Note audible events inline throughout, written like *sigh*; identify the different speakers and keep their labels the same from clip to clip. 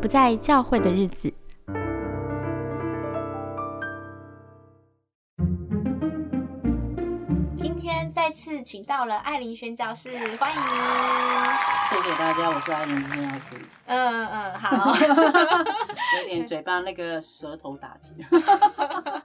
Speaker 1: 不在教会的日子。今天再次请到了艾琳宣教士，欢迎！
Speaker 2: 谢谢大家，我是艾琳宣教师。
Speaker 1: 嗯嗯，好。*laughs*
Speaker 2: 有点嘴巴那个舌头打击。*laughs*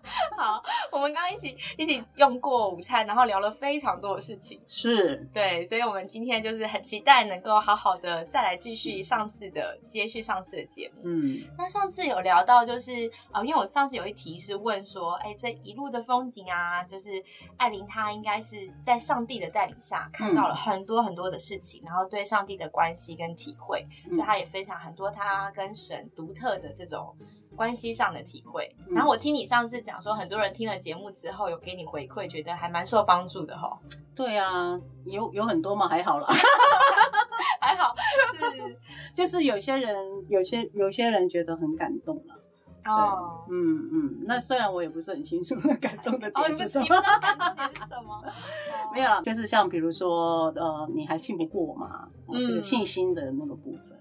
Speaker 1: 好，*laughs* 我们刚刚一起一起用过午餐，然后聊了非常多的事情。
Speaker 2: 是，
Speaker 1: 对，所以我们今天就是很期待能够好好的再来继续上次的接续上次的节目。嗯，那上次有聊到就是啊，因为我上次有一题是问说，哎，这一路的风景啊，就是艾琳她应该是在上帝的带领下看到了很多很多的事情，然后对上帝的关系跟体会，所以她也分享很多她跟神独特的这种。关系上的体会，然后我听你上次讲说，很多人听了节目之后有给你回馈，觉得还蛮受帮助的哈。
Speaker 2: 对啊，有有很多嘛？还好了，*laughs*
Speaker 1: 还好是，
Speaker 2: 就是有些人，有些有些人觉得很感动了。哦，嗯嗯，那虽然我也不是很清楚那感动的点是什么，
Speaker 1: 点是什么？*laughs*
Speaker 2: 没有了，就是像比如说，呃，你还信不过我吗？这个信心的那个部分。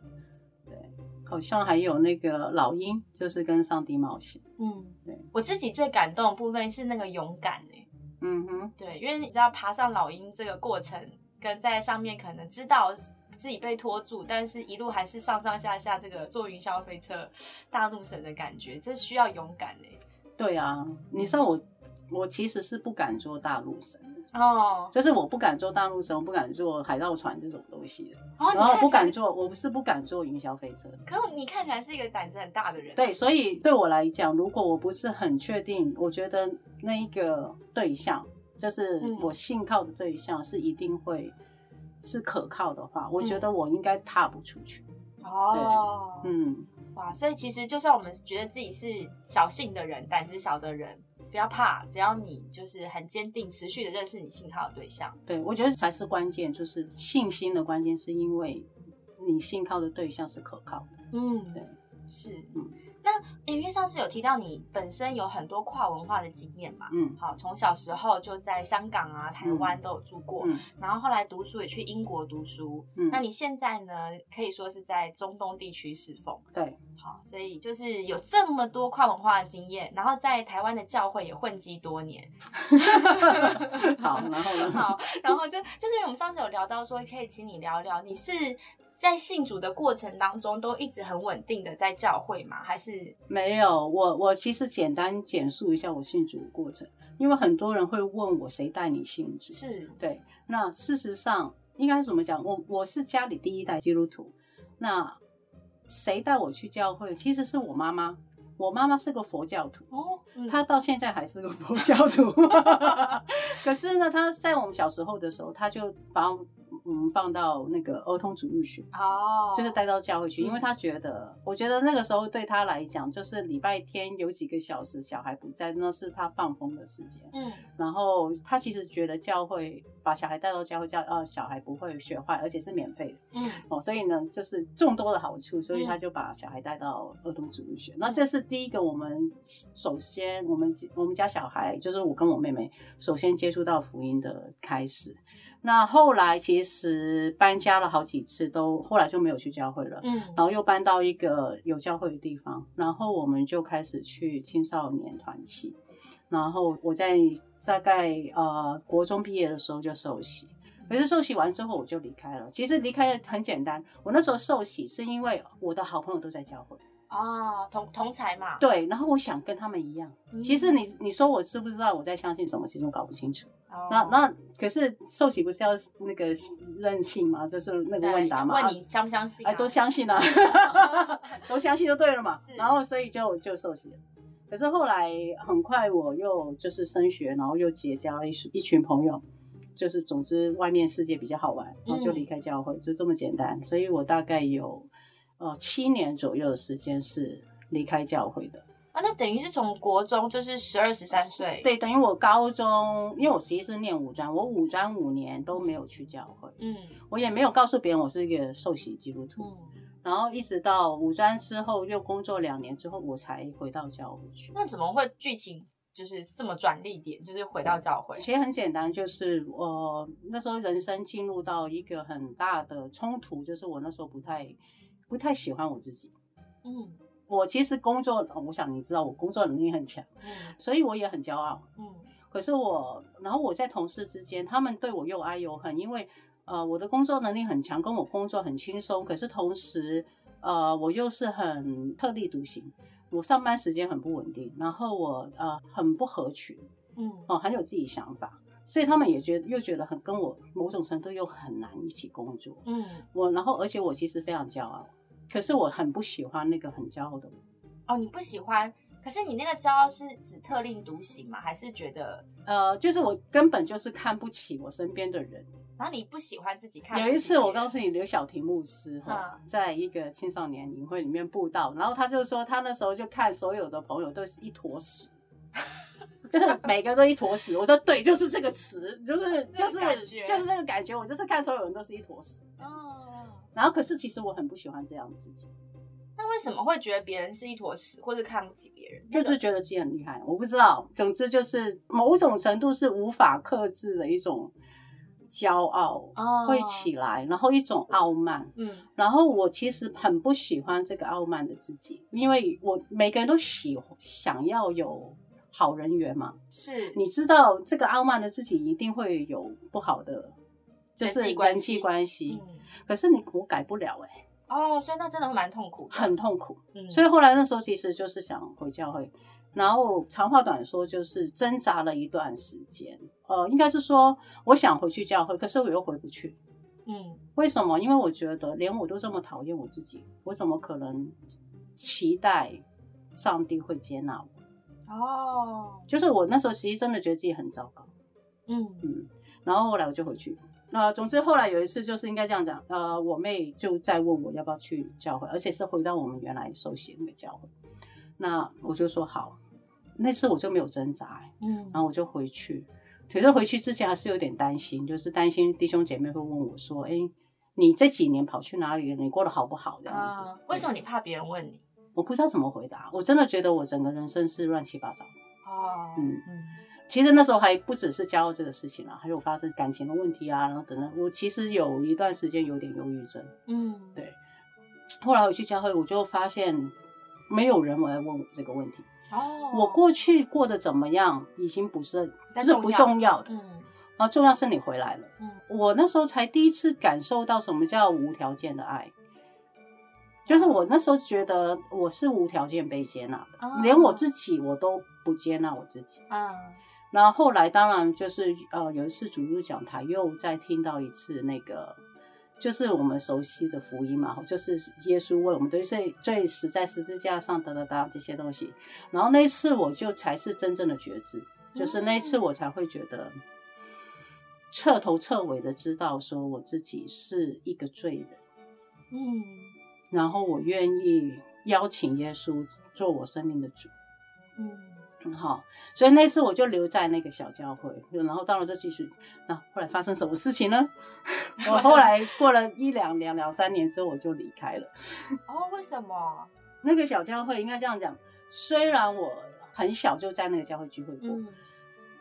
Speaker 2: 好像还有那个老鹰，就是跟上帝冒险。嗯，
Speaker 1: 对我自己最感动的部分是那个勇敢哎。嗯哼，对，因为你知道爬上老鹰这个过程，跟在上面可能知道自己被拖住，但是一路还是上上下下这个坐云霄飞车大怒神的感觉，这需要勇敢哎。
Speaker 2: 对啊，你知道我，我其实是不敢做大陆神。哦，就是我不敢坐大陆神，我不敢坐海盗船这种东西的。哦，然后不敢坐，我不是不敢坐云霄飞车。
Speaker 1: 可你看起来是一个胆子很大的人。
Speaker 2: 对，所以对我来讲，如果我不是很确定，我觉得那一个对象，就是我信靠的对象，是一定会是可靠的话，我觉得我应该踏不出去。哦，
Speaker 1: 嗯，哇，所以其实就算我们觉得自己是小性的人，胆子小的人。不要怕，只要你就是很坚定、持续的认识你信靠的对象。
Speaker 2: 对，我觉得才是关键，就是信心的关键，是因为你信靠的对象是可靠的。嗯，对，
Speaker 1: 是，嗯。那因为上次有提到你本身有很多跨文化的经验嘛，嗯，好，从小时候就在香港啊、台湾都有住过，然后后来读书也去英国读书，嗯，那你现在呢，可以说是在中东地区侍奉，
Speaker 2: 对，
Speaker 1: 好，所以就是有这么多跨文化的经验，然后在台湾的教会也混迹多年 *laughs* *laughs*
Speaker 2: 好，然后呢？
Speaker 1: 好，然后就就是我们上次有聊到说，可以请你聊聊，你是。在信主的过程当中，都一直很稳定的在教会吗？还是
Speaker 2: 没有？我我其实简单简述一下我信主的过程，因为很多人会问我谁带你信主？
Speaker 1: 是
Speaker 2: 对。那事实上应该怎么讲？我我是家里第一代基督徒。那谁带我去教会？其实是我妈妈。我妈妈是个佛教徒哦，她到现在还是个佛教徒。*laughs* 可是呢，她在我们小时候的时候，她就把。嗯，放到那个儿童主日学哦，就是带到教会去，因为他觉得，我觉得那个时候对他来讲，就是礼拜天有几个小时小孩不在，那是他放风的时间。嗯，然后他其实觉得教会把小孩带到教会教，呃，小孩不会学坏，而且是免费的。嗯，哦，所以呢，就是众多的好处，所以他就把小孩带到儿童主日学。那这是第一个，我们首先我们我们家小孩，就是我跟我妹妹首先接触到福音的开始。那后来其实搬家了好几次，都后来就没有去教会了。嗯，然后又搬到一个有教会的地方，然后我们就开始去青少年团契。然后我在大概呃国中毕业的时候就受洗，可是受洗完之后我就离开了。其实离开很简单，我那时候受洗是因为我的好朋友都在教会。
Speaker 1: 啊，同同才嘛，
Speaker 2: 对，然后我想跟他们一样。其实你你说我知不知道我在相信什么？其实我搞不清楚。那那可是受洗不是要那个任性吗？就是那个问答嘛。
Speaker 1: 问你相不相信？
Speaker 2: 哎，都相信啊，*laughs* 都相信就对了嘛。然后所以就就受洗了。可是后来很快我又就是升学，然后又结交了一一群朋友，就是总之外面世界比较好玩，然后就离开教会，就这么简单。所以我大概有。呃，七年左右的时间是离开教会的
Speaker 1: 啊，那等于是从国中就是十二十三岁，
Speaker 2: 对，等于我高中，因为我实际是念五专，我五专五年都没有去教会，嗯，我也没有告诉别人我是一个受洗基督徒，嗯然后一直到五专之后又工作两年之后，我才回到教会去。
Speaker 1: 那怎么会剧情就是这么转捩点，就是回到教会？
Speaker 2: 其实很简单，就是我那时候人生进入到一个很大的冲突，就是我那时候不太。不太喜欢我自己，嗯，我其实工作，我想你知道我工作能力很强，嗯，所以我也很骄傲，嗯。可是我，然后我在同事之间，他们对我又爱又恨，因为呃我的工作能力很强，跟我工作很轻松，可是同时呃我又是很特立独行，我上班时间很不稳定，然后我呃很不合群，嗯，哦很有自己想法。所以他们也觉得又觉得很跟我某种程度又很难一起工作。嗯，我然后而且我其实非常骄傲，可是我很不喜欢那个很骄傲的
Speaker 1: 我。哦，你不喜欢？可是你那个骄傲是指特立独行吗？还是觉得
Speaker 2: 呃，就是我根本就是看不起我身边的人。
Speaker 1: 然后你不喜欢自己看？
Speaker 2: 有一次我告诉你，刘晓婷牧师哈，在一个青少年营会里面布道，然后他就说他那时候就看所有的朋友都是一坨屎。*laughs* 就是每个都一坨屎，我说对，就是这个词，就是 *laughs* 就是就是这个感觉，我就是看所有人都是一坨屎。哦。然后可是其实我很不喜欢这样自己。
Speaker 1: 那为什么会觉得别人是一坨屎，或者看不起别人？
Speaker 2: 就是觉得自己很厉害，我不知道。总之就是某种程度是无法克制的一种骄傲会起来，然后一种傲慢。嗯。然后我其实很不喜欢这个傲慢的自己，因为我每个人都喜想要有。好人缘嘛，
Speaker 1: 是
Speaker 2: 你知道这个傲慢的自己一定会有不好的，就是人际关系。可是你我改不了哎。
Speaker 1: 哦，所以那真的会蛮痛苦，
Speaker 2: 很痛苦。嗯，所以后来那时候其实就是想回教会，然后长话短说就是挣扎了一段时间。呃，应该是说我想回去教会，可是我又回不去。嗯，为什么？因为我觉得连我都这么讨厌我自己，我怎么可能期待上帝会接纳我？哦，就是我那时候其实真的觉得自己很糟糕，嗯嗯，然后后来我就回去，那总之后来有一次就是应该这样讲，呃，我妹就在问我要不要去教会，而且是回到我们原来熟悉那个教会，那我就说好，那次我就没有挣扎，嗯，然后我就回去，可是回去之前还是有点担心，就是担心弟兄姐妹会问我说，哎，你这几年跑去哪里了？你过得好不好？这样子，
Speaker 1: 为什么你怕别人问你？
Speaker 2: 我不知道怎么回答，我真的觉得我整个人生是乱七八糟。哦，嗯嗯，其实那时候还不只是骄傲这个事情啊，还有发生感情的问题啊，然后等等。我其实有一段时间有点忧郁症。嗯，对。后来我去教会，我就发现没有人来问我这个问题。哦，我过去过得怎么样，已经不是是不重要的。嗯，然后重要是你回来了。嗯，我那时候才第一次感受到什么叫无条件的爱。就是我那时候觉得我是无条件被接纳的，连我自己我都不接纳我自己。嗯，然后后来当然就是呃有一次主入讲台又再听到一次那个，就是我们熟悉的福音嘛，就是耶稣为我们最最死在十字架上哒哒哒这些东西。然后那一次我就才是真正的觉知，就是那一次我才会觉得彻头彻尾的知道说我自己是一个罪人。嗯。然后我愿意邀请耶稣做我生命的主，嗯，很好。所以那次我就留在那个小教会，然后到了就继续。那后来发生什么事情呢？*laughs* 我后来过了一两两两三年之后，我就离开了。
Speaker 1: 哦，为什么？
Speaker 2: 那个小教会应该这样讲，虽然我很小就在那个教会聚会过。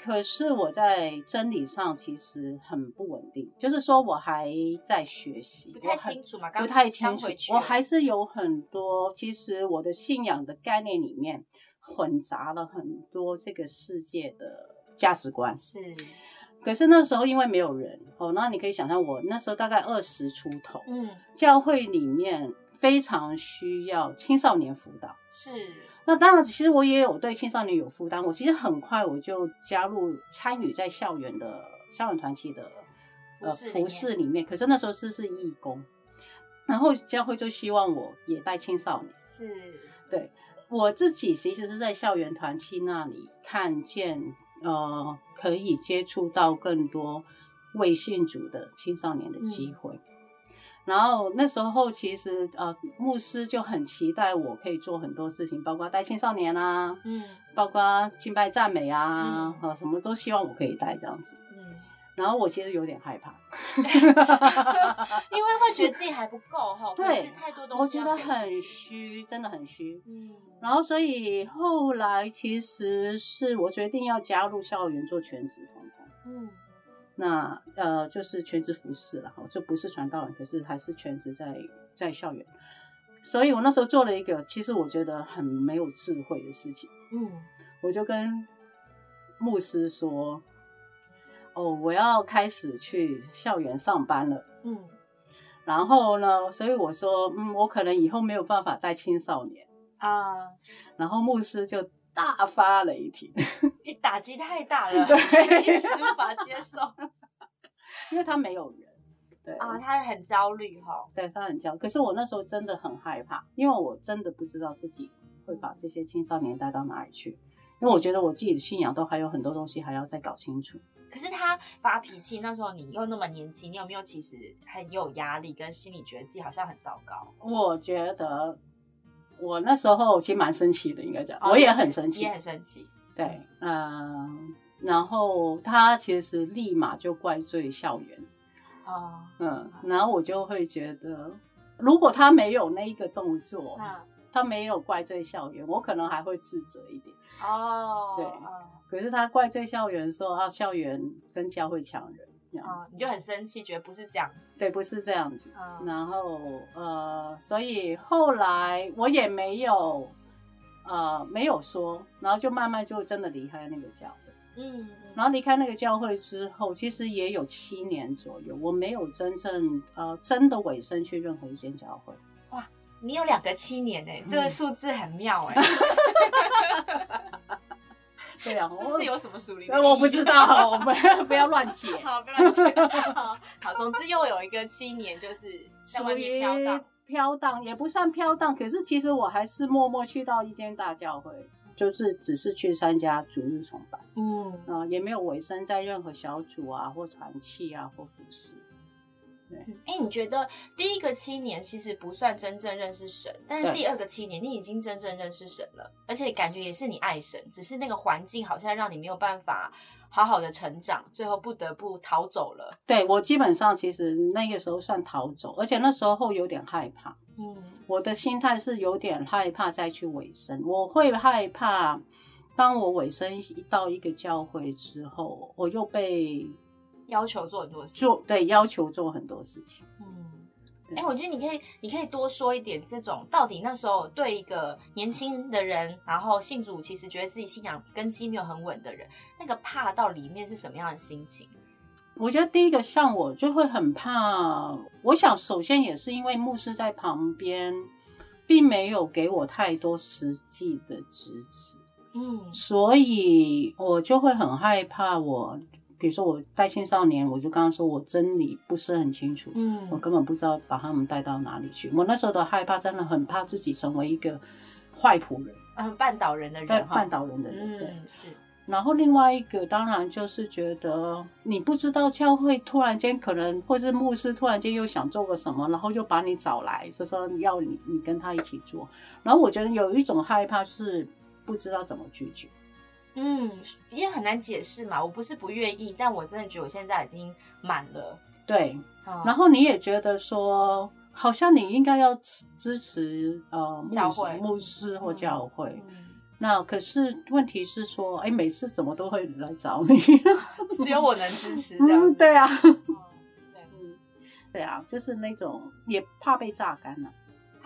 Speaker 2: 可是我在真理上其实很不稳定，就是说我还在学习，
Speaker 1: 不太清楚嘛，
Speaker 2: 不太清楚。我还是有很多，其实我的信仰的概念里面混杂了很多这个世界的价值观。
Speaker 1: 是，
Speaker 2: 可是那时候因为没有人哦，那你可以想象我那时候大概二十出头，嗯，教会里面非常需要青少年辅导。
Speaker 1: 是。
Speaker 2: 那当然，其实我也有对青少年有负担。我其实很快我就加入参与在校园的校园团体的
Speaker 1: 呃
Speaker 2: 服饰里面。可是那时候是是义工，然后教会就希望我也带青少年。
Speaker 1: 是，
Speaker 2: 对我自己其实是在校园团契那里看见呃可以接触到更多未信主的青少年的机会。然后那时候其实呃，牧师就很期待我可以做很多事情，包括带青少年啊，嗯，包括敬拜赞美啊，啊，什么都希望我可以带这样子。嗯，然后我其实有点害怕，*laughs*
Speaker 1: 因为会觉得自己还不够哈，*laughs*
Speaker 2: 对，
Speaker 1: 太多东
Speaker 2: 西，我觉得很虚，真的很虚。嗯，然后所以后来其实是我决定要加入校园做全职童工。嗯。那呃，就是全职服侍了哈，就不是传道人，可是还是全职在在校园。所以我那时候做了一个，其实我觉得很没有智慧的事情。嗯，我就跟牧师说：“哦，我要开始去校园上班了。”嗯，然后呢，所以我说：“嗯，我可能以后没有办法带青少年啊。”然后牧师就大发雷霆，*laughs*
Speaker 1: 你打击太大了，一时无法接受，
Speaker 2: 因为他没有人。
Speaker 1: 啊，他很焦虑哈。
Speaker 2: 对他很焦，可是我那时候真的很害怕，因为我真的不知道自己会把这些青少年带到哪里去，因为我觉得我自己的信仰都还有很多东西还要再搞清楚。
Speaker 1: 可是他发脾气那时候，你又那么年轻，你有没有其实很有压力，跟心里觉得自己好像很糟糕？
Speaker 2: 我觉得我那时候其实蛮生气的，应该讲，我也很生气，
Speaker 1: 也很生气。
Speaker 2: 对，嗯，然后他其实立马就怪罪校园。哦，嗯，然后我就会觉得，如果他没有那一个动作，他没有怪罪校园，我可能还会自责一点。哦，对，可是他怪罪校园说啊，校园跟教会抢人，这样
Speaker 1: 子，你就很生气，觉得不是这样子。
Speaker 2: 对，不是这样子。然后呃，所以后来我也没有呃没有说，然后就慢慢就真的离开那个教会。嗯，然后离开那个教会之后，其实也有七年左右，我没有真正呃真的委身去任何一间教会。
Speaker 1: 哇，你有两个七年哎，这个数字很妙哎。*laughs*
Speaker 2: 对啊，*laughs*
Speaker 1: 是不是有什么属灵？
Speaker 2: 我不知道，我们 *laughs* 不要乱解。
Speaker 1: 好，不要乱解。好，好，总之又有一个七年，就是属于飘荡，
Speaker 2: 飘荡也不算飘荡，可是其实我还是默默去到一间大教会。就是只是去参加主日崇拜，嗯啊，也没有委身在任何小组啊，或团契啊，或服饰。
Speaker 1: 对，哎，你觉得第一个七年其实不算真正认识神，但是第二个七年你已经真正认识神了，而且感觉也是你爱神，只是那个环境好像让你没有办法好好的成长，最后不得不逃走了。
Speaker 2: 对我基本上其实那个时候算逃走，而且那时候有点害怕。嗯，我的心态是有点害怕再去尾声，我会害怕，当我尾声到一个教会之后，我又被
Speaker 1: 要求做很多事，
Speaker 2: 做对要求做很多事情。
Speaker 1: 嗯，哎，我觉得你可以，你可以多说一点，这种到底那时候对一个年轻的人，然后信主，其实觉得自己信仰根基没有很稳的人，那个怕到里面是什么样的心情？
Speaker 2: 我觉得第一个像我就会很怕，我想首先也是因为牧师在旁边，并没有给我太多实际的支持，嗯，所以我就会很害怕。我比如说我带青少年，我就刚刚说我真理不是很清楚，嗯，我根本不知道把他们带到哪里去。我那时候的害怕真的很怕自己成为一个坏仆人，
Speaker 1: 嗯，绊倒人的人，
Speaker 2: 绊倒人的人，对，是。然后另外一个当然就是觉得你不知道教会突然间可能，或是牧师突然间又想做个什么，然后就把你找来，就说要你你跟他一起做。然后我觉得有一种害怕是不知道怎么拒绝，
Speaker 1: 嗯，也很难解释嘛。我不是不愿意，但我真的觉得我现在已经满了。
Speaker 2: 对，然后你也觉得说，好像你应该要支持呃
Speaker 1: 教会
Speaker 2: 牧师或教会。那可是问题是说，哎，每次怎么都会来找你，*laughs*
Speaker 1: 只有我能支持 *laughs* 这样。
Speaker 2: 对啊，对，*laughs* 嗯，对啊，就是那种也怕被榨干了，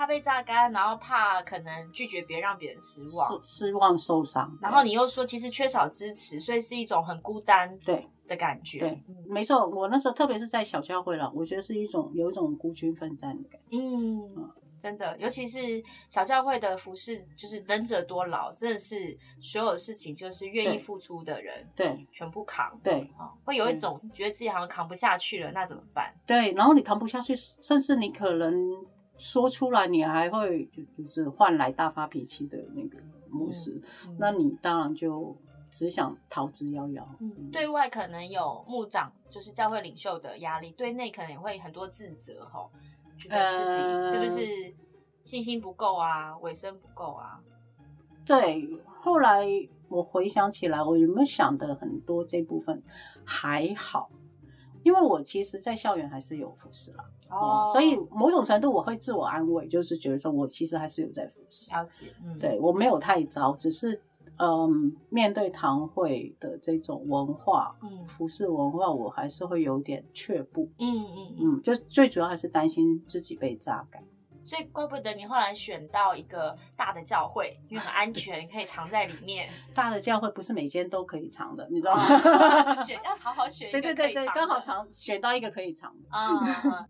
Speaker 1: 怕被榨干，然后怕可能拒绝别人，让别人失望，
Speaker 2: 失望受伤。
Speaker 1: 然后你又说，其实缺少支持，所以是一种很孤单
Speaker 2: 对
Speaker 1: 的感觉。
Speaker 2: 对，没错，我那时候特别是在小教会了，我觉得是一种有一种孤军奋战的感觉。嗯。
Speaker 1: 真的，尤其是小教会的服饰，就是能者多劳，真的是所有事情就是愿意付出的人，
Speaker 2: 对，
Speaker 1: 全部扛，
Speaker 2: 对，
Speaker 1: 会有一种觉得自己好像扛不下去了，那怎么办？
Speaker 2: 对，然后你扛不下去，甚至你可能说出来，你还会就就是换来大发脾气的那个模式，那你当然就只想逃之夭夭。
Speaker 1: 嗯，对外可能有牧长，就是教会领袖的压力，对内可能也会很多自责，吼。觉得自己是不是信心不够啊，尾声不够啊？
Speaker 2: 对，后来我回想起来，我有没有想的很多这部分还好，因为我其实，在校园还是有服侍啦，哦，所以某种程度我会自我安慰，就是觉得说我其实还是有在服侍，
Speaker 1: 了解，
Speaker 2: 嗯，对我没有太糟，只是。嗯，面对堂会的这种文化，嗯，服饰文化，我还是会有点却步。嗯嗯嗯，就最主要还是担心自己被榨干。
Speaker 1: 所以怪不得你后来选到一个大的教会，因为很安全，可以藏在里面。
Speaker 2: 大的教会不是每间都可以藏的，你知道吗？
Speaker 1: 选要好好选。
Speaker 2: 对对对对，刚好藏选到一个可以藏的。啊。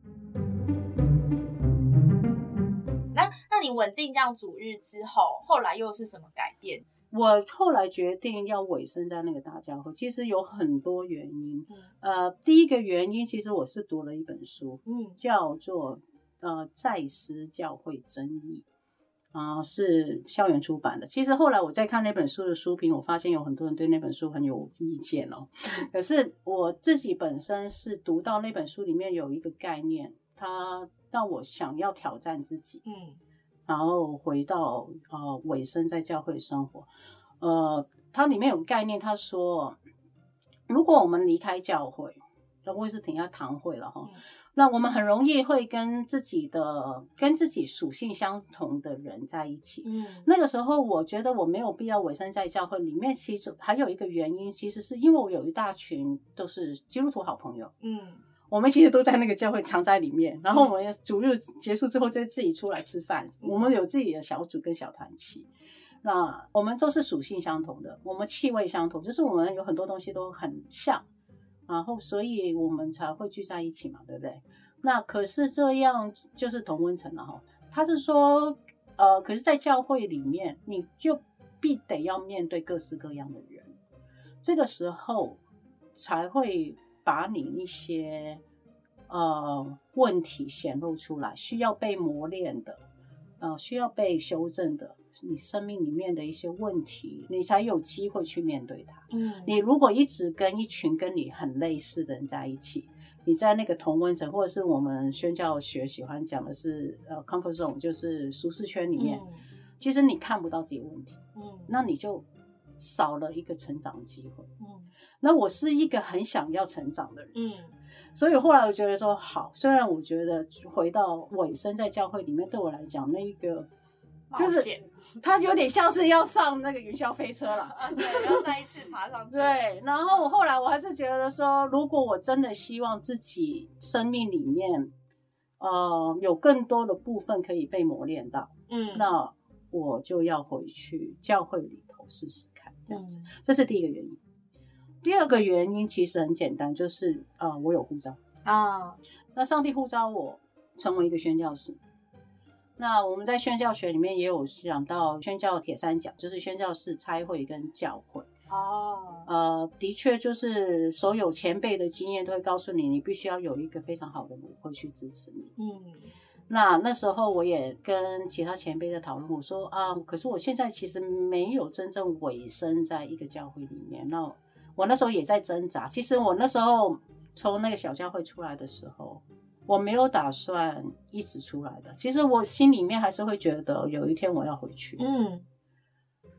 Speaker 1: 那那你稳定这样主日之后，后来又是什么改变？
Speaker 2: 我后来决定要委身在那个大教会，其实有很多原因。呃，第一个原因，其实我是读了一本书，嗯，叫做。呃，在师教会争议啊，是校园出版的。其实后来我在看那本书的书评，我发现有很多人对那本书很有意见哦。*laughs* 可是我自己本身是读到那本书里面有一个概念，它让我想要挑战自己，嗯，然后回到呃尾声在教会生活。呃，它里面有概念，他说，如果我们离开教会，那不会是停下堂会了哈。那我们很容易会跟自己的、跟自己属性相同的人在一起。嗯，那个时候我觉得我没有必要委身在教会里面。其实还有一个原因，其实是因为我有一大群都是基督徒好朋友。嗯，我们其实都在那个教会藏在里面。然后我们主日结束之后就自己出来吃饭。我们有自己的小组跟小团体。那我们都是属性相同的，我们气味相同，就是我们有很多东西都很像。然后，所以我们才会聚在一起嘛，对不对？那可是这样就是同温层了哈。他是说，呃，可是，在教会里面，你就必得要面对各式各样的人，这个时候才会把你一些呃问题显露出来，需要被磨练的，呃，需要被修正的。你生命里面的一些问题，你才有机会去面对它。嗯，你如果一直跟一群跟你很类似的人在一起，你在那个同温层，或者是我们宣教学喜欢讲的是呃 comfort zone，就是舒适圈里面，其实你看不到自己问题。嗯，那你就少了一个成长机会。嗯，那我是一个很想要成长的人。嗯，所以后来我觉得说好，虽然我觉得回到尾声在教会里面，对我来讲那一个。就是他有点像是要上那个云霄飞车了，
Speaker 1: 对，要再一次爬上去。
Speaker 2: 对，然后后来我还是觉得说，如果我真的希望自己生命里面，呃，有更多的部分可以被磨练到，嗯，那我就要回去教会里头试试看，这样子。这是第一个原因。第二个原因其实很简单，就是呃，我有护照啊，那上帝呼召我成为一个宣教士。那我们在宣教学里面也有讲到宣教铁三角，就是宣教士、差会跟教会。哦，呃，的确就是所有前辈的经验都会告诉你，你必须要有一个非常好的母会去支持你。嗯，那那时候我也跟其他前辈在讨论，我说啊，可是我现在其实没有真正委身在一个教会里面。那我那时候也在挣扎。其实我那时候从那个小教会出来的时候。我没有打算一直出来的，其实我心里面还是会觉得有一天我要回去。嗯，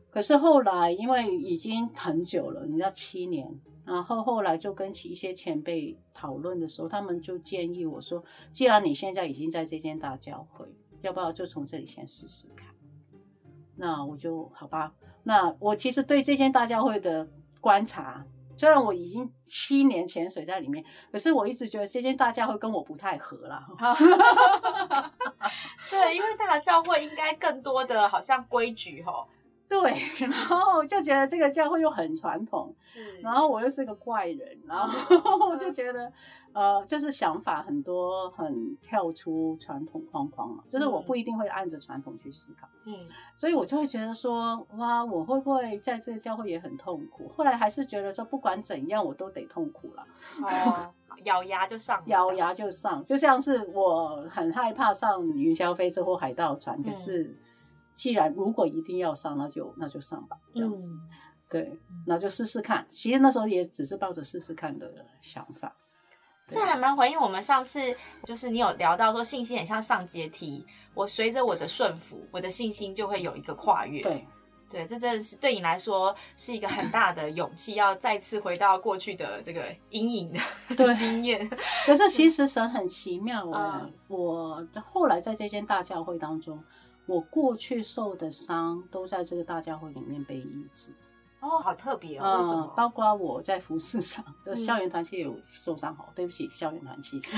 Speaker 2: 可是后来因为已经很久了，你知道七年，然后后来就跟其一些前辈讨论的时候，他们就建议我说，既然你现在已经在这间大教会，要不要就从这里先试试看？那我就好吧。那我其实对这间大教会的观察。虽然我已经七年潜水在里面，可是我一直觉得这些大教会跟我不太合了。*laughs* *laughs*
Speaker 1: 对，因为大教会应该更多的好像规矩哈。*laughs*
Speaker 2: 对，然后就觉得这个教会又很传统，是，然后我又是个怪人，然后 *laughs* 我就觉得，呃，就是想法很多，很跳出传统框框嘛，就是我不一定会按着传统去思考，嗯，所以我就会觉得说，哇，我会不会在这个教会也很痛苦？后来还是觉得说，不管怎样，我都得痛苦了，
Speaker 1: 哦，*laughs* 咬牙就上，
Speaker 2: 咬牙就上，就像是我很害怕上云霄飞车或海盗船，可是。既然如果一定要上，那就那就上吧，这样子，对，那就试试看。其实那时候也只是抱着试试看的想法。
Speaker 1: 这还蛮回应我们上次，就是你有聊到说信心很像上阶梯，我随着我的顺服，我的信心就会有一个跨越。
Speaker 2: 对，
Speaker 1: 对，这真的是对你来说是一个很大的勇气，要再次回到过去的这个阴影的经验。*laughs*
Speaker 2: 可是其实神很奇妙啊，我后来在这间大教会当中。我过去受的伤都在这个大家会里面被医治。
Speaker 1: 哦，好特别哦。为什么？
Speaker 2: 包括我在服饰上，*laughs* 校园团契有受伤好，对不起，校园团契。
Speaker 1: 都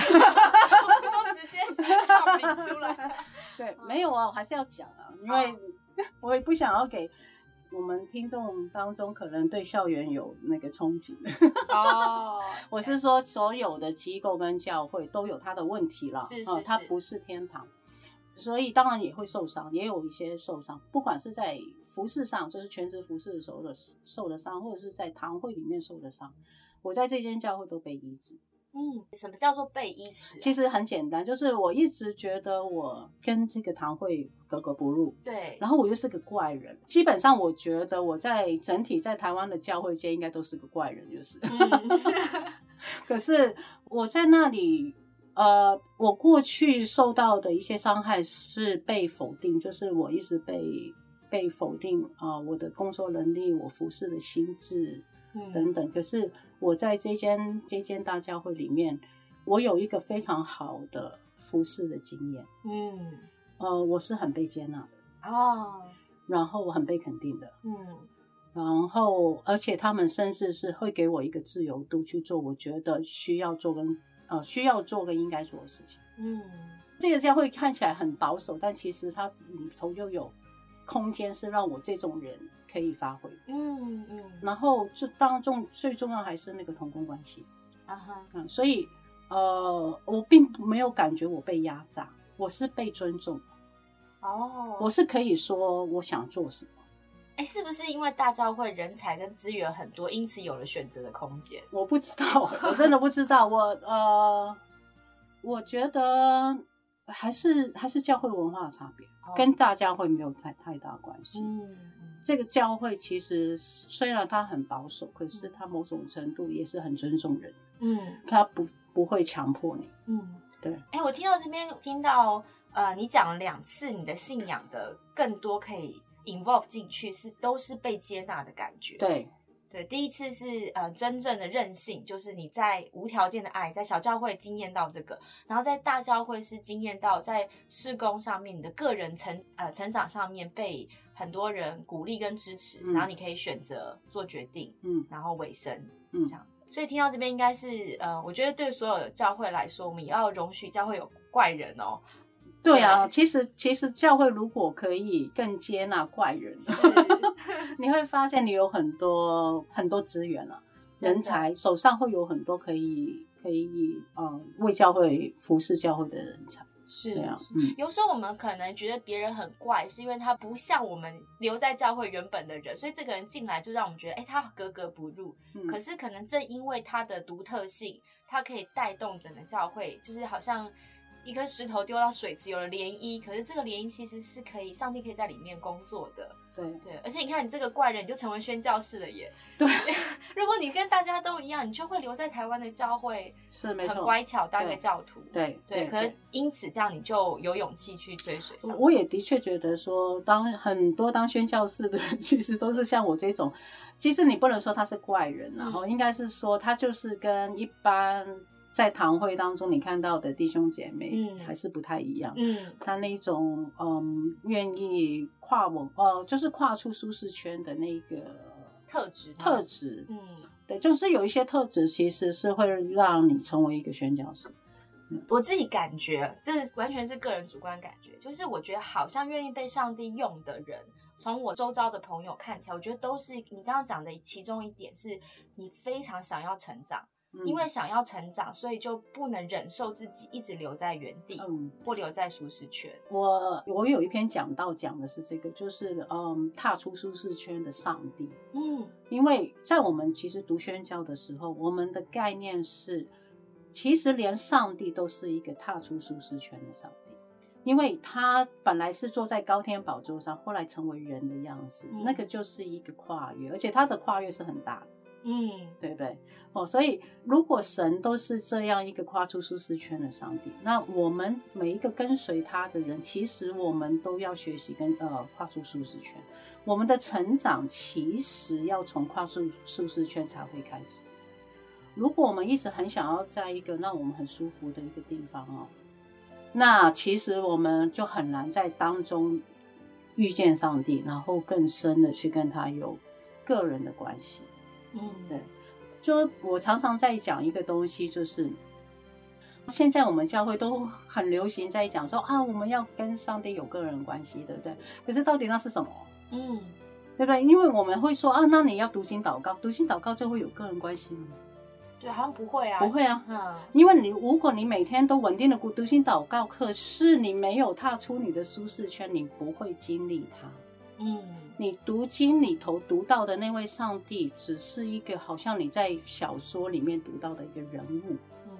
Speaker 1: 直接唱名出来。
Speaker 2: 对，没有啊，我还是要讲啊，因为 *laughs* 我也不想要给我们听众当中可能对校园有那个憧憬。哦，我是说所有的机构跟教会都有它的问题了，
Speaker 1: 是是，
Speaker 2: 它不是天堂。所以当然也会受伤，也有一些受伤，不管是在服饰上，就是全职服饰的时候的受的伤，或者是在堂会里面受的伤，我在这间教会都被医治。
Speaker 1: 嗯，什么叫做被医治？
Speaker 2: 其实很简单，就是我一直觉得我跟这个堂会格格不入。
Speaker 1: 对，
Speaker 2: 然后我又是个怪人，基本上我觉得我在整体在台湾的教会界应该都是个怪人，就是。*laughs* 可是我在那里。呃，我过去受到的一些伤害是被否定，就是我一直被被否定啊，我的工作能力，我服侍的心智等等。可是我在这间这间大教会里面，我有一个非常好的服侍的经验。嗯，呃，我是很被接纳的啊，然后我很被肯定的。嗯，然后而且他们甚至是会给我一个自由度去做我觉得需要做跟。呃，需要做跟应该做的事情。嗯，这个教会看起来很保守，但其实它里头又有空间，是让我这种人可以发挥。嗯嗯。然后就当中最重要还是那个同工关系。啊哈。嗯，所以呃，我并没有感觉我被压榨，我是被尊重。哦。我是可以说我想做什么。
Speaker 1: 哎，是不是因为大教会人才跟资源很多，因此有了选择的空间？
Speaker 2: 我不知道，*laughs* 我真的不知道。我呃，我觉得还是还是教会文化的差别，跟大教会没有太太大关系。嗯，这个教会其实虽然它很保守，可是它某种程度也是很尊重人。嗯，他不不会强迫你。嗯，对。
Speaker 1: 哎，我听到这边听到呃，你讲了两次你的信仰的更多可以。Involve 进去是都是被接纳的感觉。
Speaker 2: 对
Speaker 1: 对，第一次是呃真正的任性，就是你在无条件的爱，在小教会经验到这个，然后在大教会是经验到在施工上面你的个人成呃成长上面被很多人鼓励跟支持，然后你可以选择做决定，嗯，然后尾声，嗯，这样子。所以听到这边应该是呃，我觉得对所有的教会来说，我们也要容许教会有怪人哦。
Speaker 2: 对啊，其实其实教会如果可以更接纳怪人，*laughs* 你会发现你有很多很多资源了，人才手上会有很多可以可以呃为教会服侍教会的人才。
Speaker 1: 是啊，有时候我们可能觉得别人很怪，是因为他不像我们留在教会原本的人，所以这个人进来就让我们觉得哎他格格不入。可是可能正因为他的独特性，他可以带动整个教会，就是好像。一颗石头丢到水池有了涟漪，可是这个涟漪其实是可以，上帝可以在里面工作的。
Speaker 2: 对
Speaker 1: 对，而且你看你这个怪人，你就成为宣教士了耶。
Speaker 2: 对，*laughs*
Speaker 1: 如果你跟大家都一样，你就会留在台湾的教会，
Speaker 2: 是没错，
Speaker 1: 很乖巧当一个教徒。
Speaker 2: 对
Speaker 1: 对，可是因此这样你就有勇气去追随。
Speaker 2: 我也的确觉得说，当很多当宣教士的人，*laughs* 其实都是像我这种，其实你不能说他是怪人，然后应该是说他就是跟一般。在堂会当中，你看到的弟兄姐妹，嗯，还是不太一样。嗯，他那种，嗯，愿意跨文，呃，就是跨出舒适圈的那个
Speaker 1: 特质，
Speaker 2: 特质，嗯，对，就是有一些特质，其实是会让你成为一个宣教士。
Speaker 1: 我自己感觉，这完全是个人主观感觉，就是我觉得好像愿意被上帝用的人，从我周遭的朋友看起来，我觉得都是你刚刚讲的其中一点，是你非常想要成长。因为想要成长，所以就不能忍受自己一直留在原地，嗯，或留在舒适圈。
Speaker 2: 我我有一篇讲到讲的是这个，就是嗯，踏出舒适圈的上帝，嗯，因为在我们其实读宣教的时候，我们的概念是，其实连上帝都是一个踏出舒适圈的上帝，因为他本来是坐在高天宝座上，后来成为人的样子，那个就是一个跨越，而且他的跨越是很大的。嗯，对不对？哦，所以如果神都是这样一个跨出舒适圈的上帝，那我们每一个跟随他的人，其实我们都要学习跟呃跨出舒适圈。我们的成长其实要从跨出舒适圈才会开始。如果我们一直很想要在一个让我们很舒服的一个地方哦，那其实我们就很难在当中遇见上帝，然后更深的去跟他有。个人的关系。嗯，对。就我常常在讲一个东西，就是现在我们教会都很流行在讲说啊，我们要跟上帝有个人关系，对不对？可是到底那是什么？嗯，对不对？因为我们会说啊，那你要读经祷告，读经祷告就会有个人关系吗？
Speaker 1: 对，好像不会啊，
Speaker 2: 不会啊。嗯，因为你如果你每天都稳定的读读经祷告，可是你没有踏出你的舒适圈，你不会经历它。嗯，你读经里头读到的那位上帝，只是一个好像你在小说里面读到的一个人物。嗯，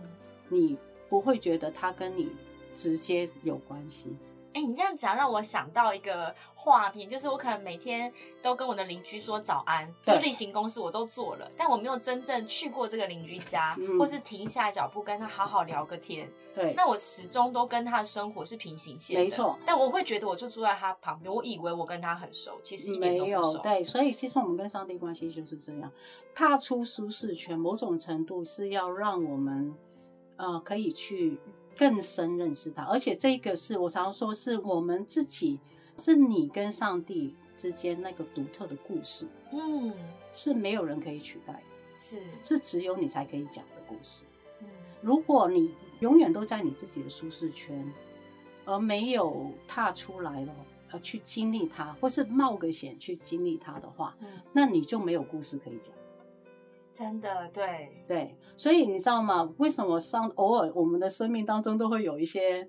Speaker 2: 你不会觉得他跟你直接有关系。
Speaker 1: 哎，你这样讲让我想到一个画面，就是我可能每天都跟我的邻居说早安，就例行公事我都做了，但我没有真正去过这个邻居家，或是停下脚步跟他好好聊个天。
Speaker 2: 对，
Speaker 1: 那我始终都跟他的生活是平行线，
Speaker 2: 没错。
Speaker 1: 但我会觉得我就住在他旁边，我以为我跟他很熟，其实没有。
Speaker 2: 对，所以其实我们跟上帝关系就是这样，踏出舒适圈，某种程度是要让我们呃可以去。更深认识他，而且这个是我常说，是我们自己，是你跟上帝之间那个独特的故事，嗯，是没有人可以取代的，
Speaker 1: 是
Speaker 2: 是只有你才可以讲的故事。嗯，如果你永远都在你自己的舒适圈，而没有踏出来了，呃，去经历它，或是冒个险去经历它的话，嗯，那你就没有故事可以讲。
Speaker 1: 真的，对
Speaker 2: 对，所以你知道吗？为什么上偶尔我们的生命当中都会有一些。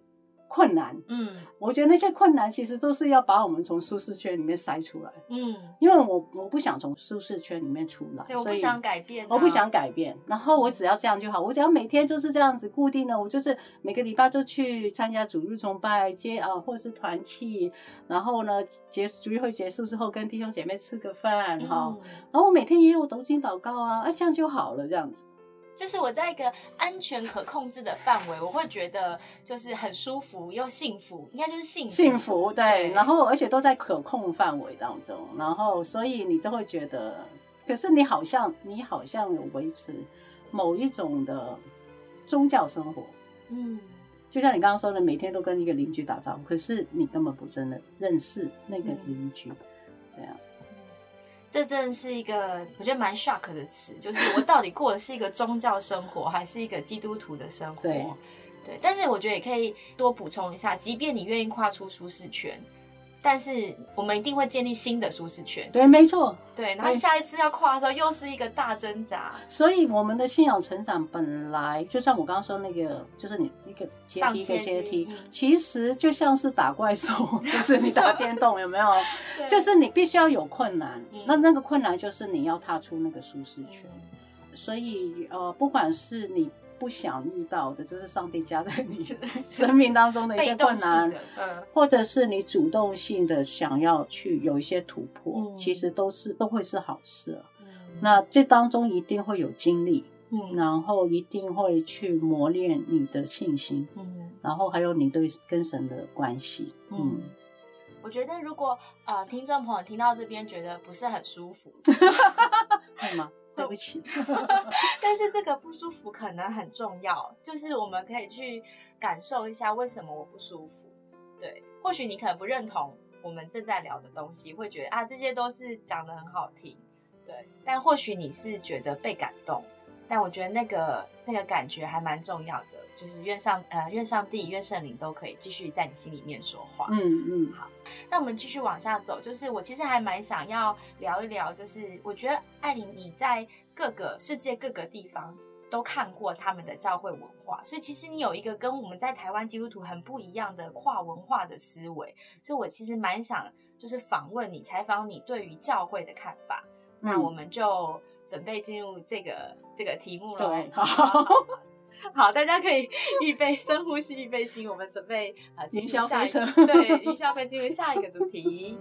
Speaker 2: 困难，嗯，我觉得那些困难其实都是要把我们从舒适圈里面筛出来，嗯，因为我我不想从舒适圈里面出来，
Speaker 1: 对，我不想改变，
Speaker 2: 我不想改变，然后我只要这样就好，我只要每天就是这样子固定的，我就是每个礼拜就去参加主日崇拜，接啊或是团契，然后呢结主日会结束之后跟弟兄姐妹吃个饭哈，然后我每天也有读经祷告啊，啊这样就好了，这样子。
Speaker 1: 就是我在一个安全可控制的范围，我会觉得就是很舒服又幸福，应该就是幸福。
Speaker 2: 幸福对，然后而且都在可控范围当中，然后所以你就会觉得，可是你好像你好像有维持某一种的宗教生活，嗯，就像你刚刚说的，每天都跟一个邻居打招呼，可是你根本不真的认识那个邻居，对啊。
Speaker 1: 这真的是一个我觉得蛮 shock 的词，就是我到底过的是一个宗教生活，*laughs* 还是一个基督徒的生活？对，但是我觉得也可以多补充一下，即便你愿意跨出舒适圈。但是我们一定会建立新的舒适圈，
Speaker 2: 对，没错，
Speaker 1: 对。然后下一次要跨的时候，又是一个大挣扎。
Speaker 2: 所以我们的信仰成长本来就像我刚刚说那个，就是你一个阶梯一个阶梯，其实就像是打怪兽，*laughs* 就是你打 *laughs* 电动有没有？*laughs* 就是你必须要有困难，那那个困难就是你要踏出那个舒适圈。所以呃，不管是你。不想遇到的，就是上帝加在你生命当中的一些困难，嗯，或者是你主动性的想要去有一些突破，其实都是都会是好事。那这当中一定会有经历，嗯，然后一定会去磨练你的信心，嗯，然后还有你对跟神的关系，嗯。
Speaker 1: 我觉得如果呃听众朋友听到这边觉得不是很舒服，*laughs*
Speaker 2: 会吗？*laughs* 对不起，*laughs*
Speaker 1: 但是这个不舒服可能很重要，就是我们可以去感受一下为什么我不舒服。对，或许你可能不认同我们正在聊的东西，会觉得啊这些都是讲的很好听，对。但或许你是觉得被感动，但我觉得那个那个感觉还蛮重要的，就是愿上呃愿上帝愿圣灵都可以继续在你心里面说话。嗯嗯，好。那我们继续往下走，就是我其实还蛮想要聊一聊，就是我觉得艾琳你在各个世界各个地方都看过他们的教会文化，所以其实你有一个跟我们在台湾基督徒很不一样的跨文化的思维，所以我其实蛮想就是访问你，采访你对于教会的看法。那我们就准备进入这个这个题目了。好。*laughs* 好，大家可以预备深呼吸，预备心。我们准备啊，进入下一个对，云霄飞进入下一个主题。